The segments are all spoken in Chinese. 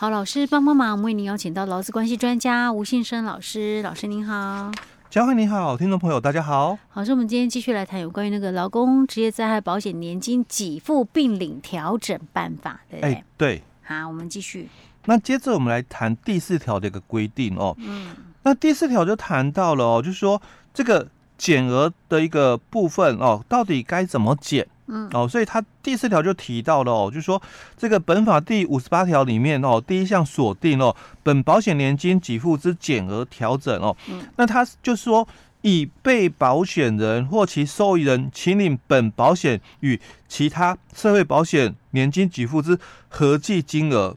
好，老师帮帮忙，我们为您邀请到劳资关系专家吴信生老师，老师您好。嘉惠你好，听众朋友大家好。好，所以我们今天继续来谈有关于那个劳工职业灾害保险年金给付并领调整办法，对不对？哎，对。好，我们继续。那接着我们来谈第四条的一个规定哦。嗯。那第四条就谈到了哦，就是说这个减额的一个部分哦，到底该怎么减？嗯。哦，所以他第四条就提到了哦，就是说这个本法第五十八条里面哦，第一项锁定哦，本保险年金给付之减额调整哦。嗯。那他就是说，以被保险人或其受益人请领本保险与其他社会保险年金给付之合计金额。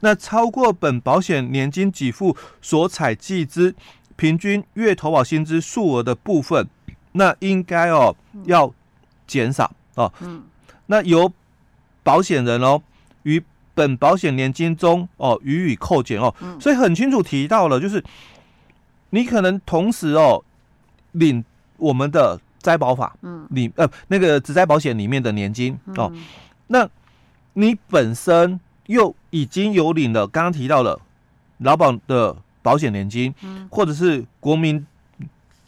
那超过本保险年金给付所采计之平均月投保薪资数额的部分，那应该哦要减少哦。嗯。那由保险人哦于本保险年金中哦予以扣减哦。所以很清楚提到了，就是你可能同时哦领我们的灾保法，嗯，你呃那个职灾保险里面的年金哦，那你本身。又已经有领了，刚刚提到了劳保的保险年金，嗯，或者是国民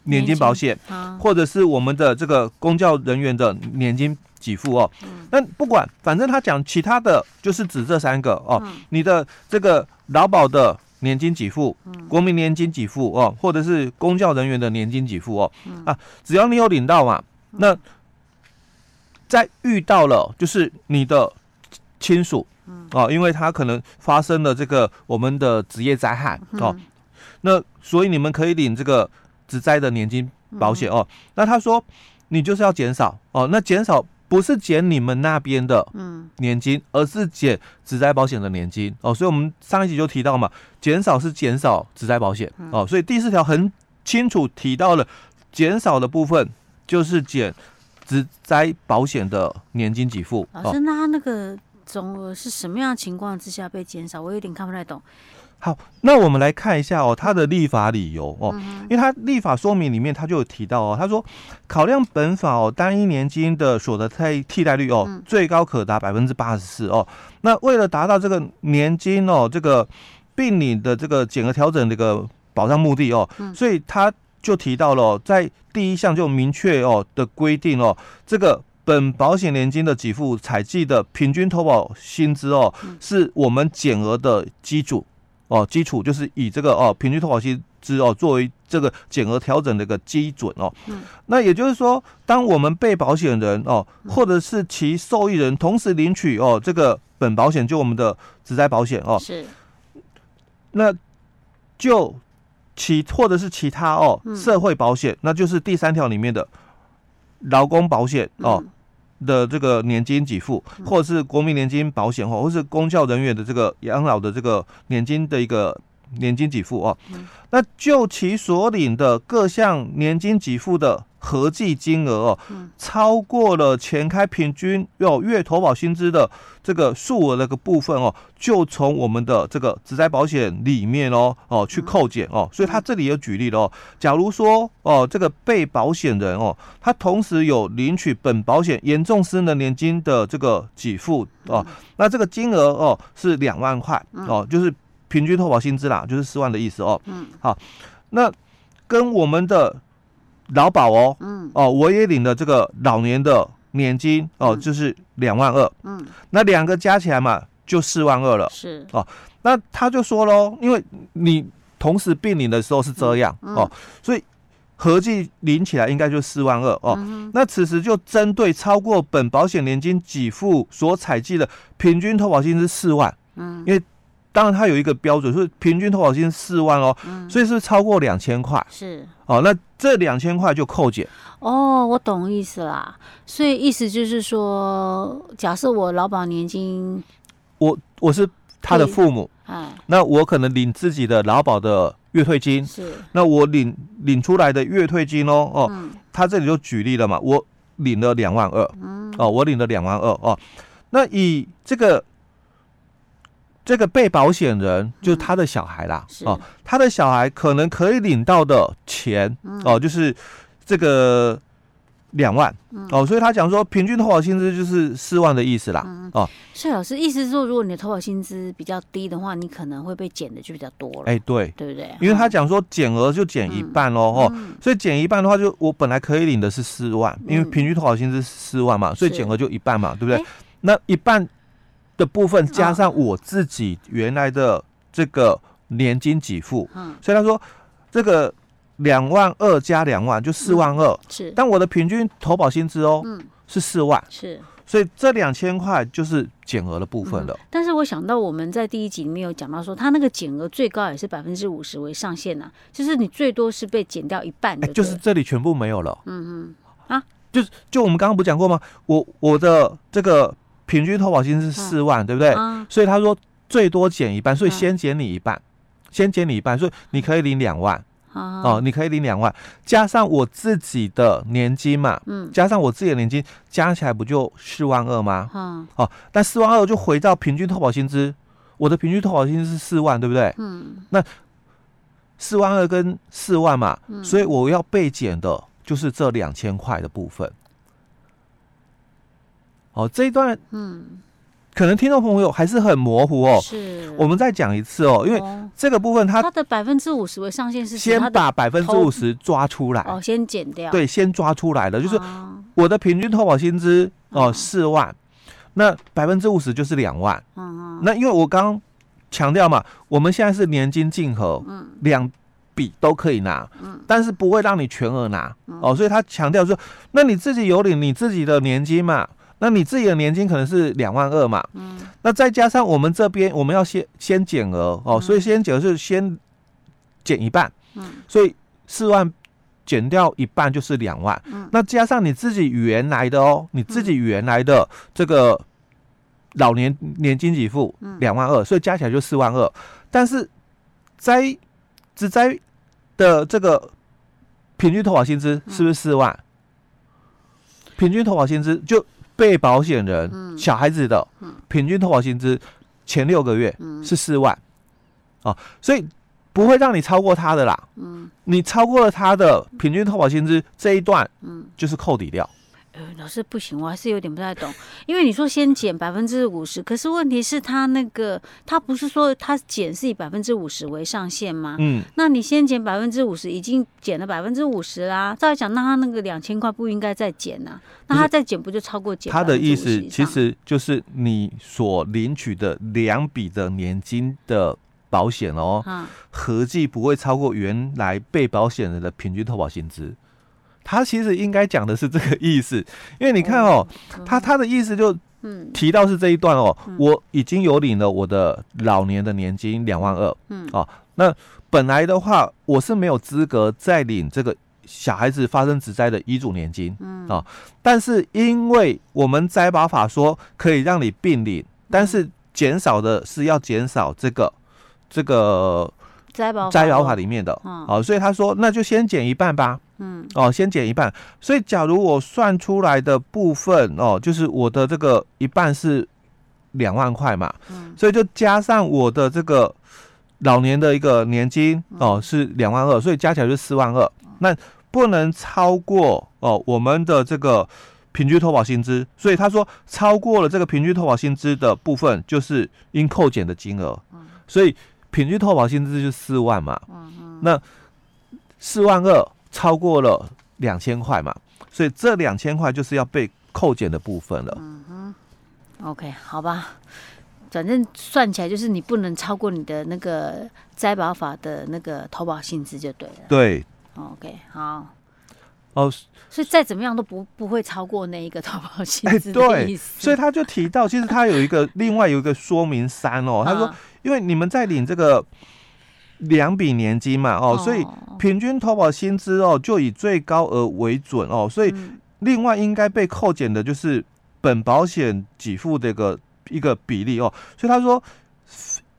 年金保险，或者是我们的这个公教人员的年金给付哦。那不管，反正他讲其他的就是指这三个哦。你的这个劳保的年金给付，国民年金给付哦，或者是公教人员的年金给付哦，啊，只要你有领到嘛，那在遇到了就是你的亲属。哦，因为他可能发生了这个我们的职业灾害哦，那所以你们可以领这个职灾的年金保险哦。那他说你就是要减少哦，那减少不是减你们那边的年金，而是减职灾保险的年金哦。所以我们上一集就提到嘛，减少是减少职灾保险哦。所以第四条很清楚提到了减少的部分就是减职灾保险的年金给付。老师，那他那个。总额是什么样的情况之下被减少？我有点看不太懂。好，那我们来看一下哦，他的立法理由哦，因为他立法说明里面他就有提到哦，他说考量本法哦，单一年金的所得替替代率哦，最高可达百分之八十四哦。那为了达到这个年金哦，这个病理的这个减额调整的一个保障目的哦，所以他就提到了在第一项就明确哦的规定哦，这个。本保险年金的给付采计的平均投保薪资哦，是我们减额的基础哦，基础就是以这个哦平均投保薪资哦作为这个减额调整的一个基准哦。那也就是说，当我们被保险人哦，或者是其受益人同时领取哦这个本保险，就我们的职灾保险哦，是，那就其或者是其他哦社会保险，那就是第三条里面的劳工保险哦。的这个年金给付，或者是国民年金保险，或或是公教人员的这个养老的这个年金的一个年金给付哦，那就其所领的各项年金给付的。合计金额哦，超过了前开平均要月投保薪资的这个数额那个部分哦，就从我们的这个职灾保险里面哦哦去扣减哦。所以他这里有举例了哦，假如说哦这个被保险人哦，他同时有领取本保险严重失能年金的这个给付哦，那这个金额哦是两万块哦，就是平均投保薪资啦，就是四万的意思哦。嗯，好，那跟我们的。劳保哦，嗯，哦，我也领了这个老年的年金哦，就是两万二，嗯，那两个加起来嘛，就四万二了，是。哦，那他就说喽，因为你同时并领的时候是这样哦，所以合计领起来应该就四万二哦，那此时就针对超过本保险年金给付所采计的平均投保金是四万，嗯，因为。当然，它有一个标准，是平均投保金四万哦，嗯、所以是超过两千块。是哦，那这两千块就扣减。哦，我懂意思啦。所以意思就是说，假设我劳保年金，我我是他的父母，哎，那我可能领自己的劳保的月退金，是，那我领领出来的月退金哦哦，嗯、他这里就举例了嘛，我领了两万二，嗯，哦，我领了两万二哦，那以这个。这个被保险人就是他的小孩啦，嗯、哦，他的小孩可能可以领到的钱、嗯、哦，就是这个两万、嗯、哦，所以他讲说平均投保薪资就是四万的意思啦。嗯、哦，所以老师意思是说，如果你的投保薪资比较低的话，你可能会被减的就比较多了。哎、欸，对，对不对？因为他讲说减额就减一半喽，哦，嗯、所以减一半的话，就我本来可以领的是四万，因为平均投保薪资是四万嘛，所以减额就一半嘛，对不对？欸、那一半的部分加上我自己原来的这个年金给付，嗯，所以他说这个。两万二加两万就四万二，是，但我的平均投保薪资哦，嗯，是四万，是，所以这两千块就是减额的部分了。但是我想到我们在第一集里面有讲到说，他那个减额最高也是百分之五十为上限呐，就是你最多是被减掉一半的，就是这里全部没有了。嗯嗯，啊，就是就我们刚刚不讲过吗？我我的这个平均投保薪资是四万，对不对？所以他说最多减一半，所以先减你一半，先减你一半，所以你可以领两万。哦，你可以领两万，加上我自己的年金嘛，嗯，加上我自己的年金，加起来不就四万二吗？嗯，哦，但四万二就回到平均投保薪资，我的平均投保薪资是四万，对不对？嗯，那四万二跟四万嘛，嗯，所以我要被减的就是这两千块的部分。哦，这一段，嗯。可能听众朋友还是很模糊哦，是，我们再讲一次哦，因为这个部分它它的百分之五十为上限是先把百分之五十抓出来。哦，先减掉，对，先抓出来的，就是我的平均投保薪资哦四万，那百分之五十就是两万，嗯嗯，那因为我刚刚强调嘛，我们现在是年金竞合，嗯，两笔都可以拿，嗯，但是不会让你全额拿。哦，所以他强调说，那你自己有领你自己的年金嘛。那你自己的年金可能是两万二嘛，嗯，那再加上我们这边我们要先先减额哦，所以先减是先减一半，嗯，所以四万减掉一半就是两万，嗯，那加上你自己原来的哦，你自己原来的这个老年年金给付两万二，所以加起来就四万二，但是灾只在的这个平均投保薪资是不是四万？平均投保薪资就。被保险人小孩子的平均投保薪资前六个月是四万，啊，所以不会让你超过他的啦。嗯，你超过了他的平均投保薪资这一段，嗯，就是扣抵掉。呃，老师不行，我还是有点不太懂，因为你说先减百分之五十，可是问题是他那个他不是说他减是以百分之五十为上限吗？嗯，那你先减百分之五十，已经减了百分之五十啦。照理讲，那他那个两千块不应该再减啊？那他再减不就超过减？他的意思其实就是你所领取的两笔的年金的保险哦，合计不会超过原来被保险人的平均投保薪资。他其实应该讲的是这个意思，因为你看哦，他他的意思就提到是这一段哦，我已经有领了我的老年的年金两万二，嗯，哦，那本来的话我是没有资格再领这个小孩子发生职灾的遗嘱年金，嗯，哦，但是因为我们灾保法说可以让你并领，但是减少的是要减少这个这个灾保灾保法里面的，哦，所以他说那就先减一半吧。嗯，哦，先减一半，所以假如我算出来的部分哦，就是我的这个一半是两万块嘛，嗯，所以就加上我的这个老年的一个年金哦是两万二，所以加起来就四万二，那不能超过哦我们的这个平均投保薪资，所以他说超过了这个平均投保薪资的部分就是应扣减的金额，所以平均投保薪资就是四万嘛，嗯，那四万二。超过了两千块嘛，所以这两千块就是要被扣减的部分了。嗯哼，OK，好吧，反正算起来就是你不能超过你的那个灾保法的那个投保薪资就对了。对，OK，好。哦，所以再怎么样都不不会超过那一个投保薪资的意思。对，所以他就提到，其实他有一个另外有一个说明三哦，他说，因为你们在领这个。两笔年金嘛，哦，所以平均投保薪资哦，就以最高额为准哦，所以另外应该被扣减的就是本保险给付的一个一个比例哦，所以他说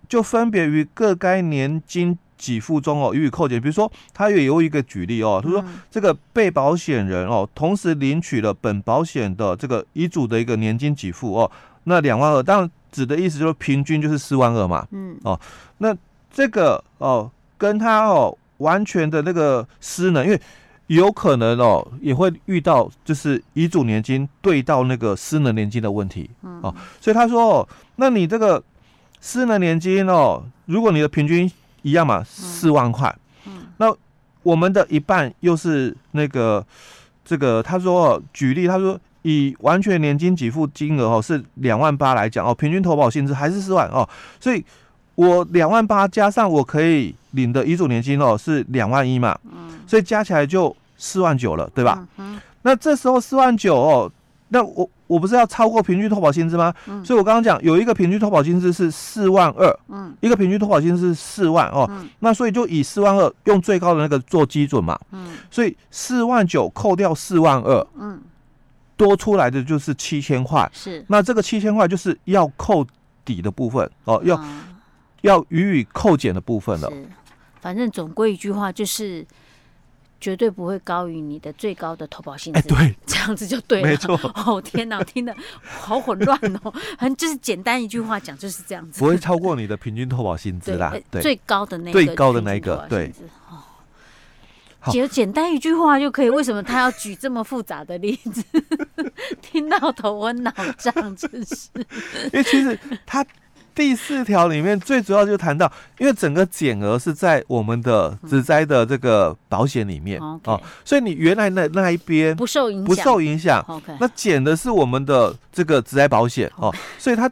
就分别于各该年金给付中哦予以扣减，比如说他也有一个举例哦，他说这个被保险人哦同时领取了本保险的这个遗嘱的一个年金给付哦，那两万二，当然指的意思就是平均就是四万二嘛，嗯，哦，那。这个哦，跟他哦完全的那个失能，因为有可能哦，也会遇到就是遗嘱年金对到那个失能年金的问题，嗯、哦，所以他说哦，那你这个失能年金哦，如果你的平均一样嘛，四万块，嗯，那我们的一半又是那个这个，他说哦，举例，他说以完全年金给付金额哦是两万八来讲哦，平均投保薪资还是四万哦，所以我两万八加上我可以领的遗嘱年金哦是两万一嘛，嗯。所以加起来就四万九了，对吧？嗯。那这时候四万九哦，那我我不是要超过平均投保薪资吗？嗯。所以我刚刚讲有一个平均投保薪资是四万二，嗯，一个平均投保薪资是四万哦，嗯。那所以就以四万二用最高的那个做基准嘛，嗯。所以四万九扣掉四万二，嗯，多出来的就是七千块。是。那这个七千块就是要扣底的部分哦，要要予以扣减的部分了。是。反正总归一句话就是。绝对不会高于你的最高的投保薪资，对，这样子就对了。没错。哦天哪，听的好混乱哦。反正就是简单一句话讲，就是这样子。不会超过你的平均投保薪资啦。对，最高的那个最高的那一个，对。哦，只有简单一句话就可以。为什么他要举这么复杂的例子？听到头昏脑胀，真是。因为其实他。第四条里面最主要就谈到，因为整个减额是在我们的职灾的这个保险里面哦、嗯，所以你原来那那一边不受影响，不受影响。那减的是我们的这个职灾保险哦，所以他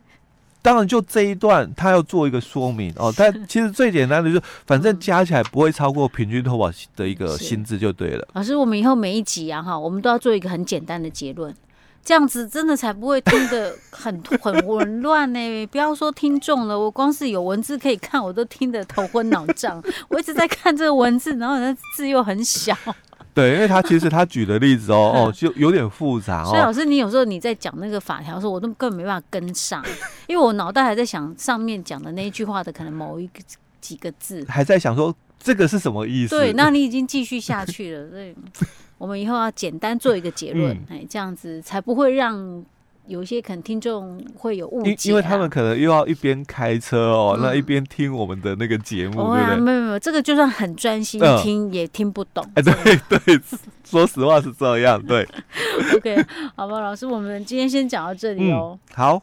当然就这一段他要做一个说明哦。但其实最简单的就是，反正加起来不会超过平均投保的一个薪资就对了。老师，我们以后每一集啊哈，我们都要做一个很简单的结论。这样子真的才不会听得很 很混乱呢。不要说听众了，我光是有文字可以看，我都听得头昏脑胀。我一直在看这个文字，然后那字又很小。对，因为他其实他举的例子哦哦就有点复杂哦。所以老师，你有时候你在讲那个法条的时候，我都根本没办法跟上，因为我脑袋还在想上面讲的那一句话的可能某一个几个字，还在想说这个是什么意思。对，那你已经继续下去了，对。我们以后要简单做一个结论，哎、嗯，这样子才不会让有一些可能听众会有误解、啊，因因为他们可能又要一边开车哦，嗯、那一边听我们的那个节目，哦、对不对？没有没有，这个就算很专心听、嗯、也听不懂。哎，对对，说实话是这样，对。OK，好吧，老师，我们今天先讲到这里哦。嗯、好。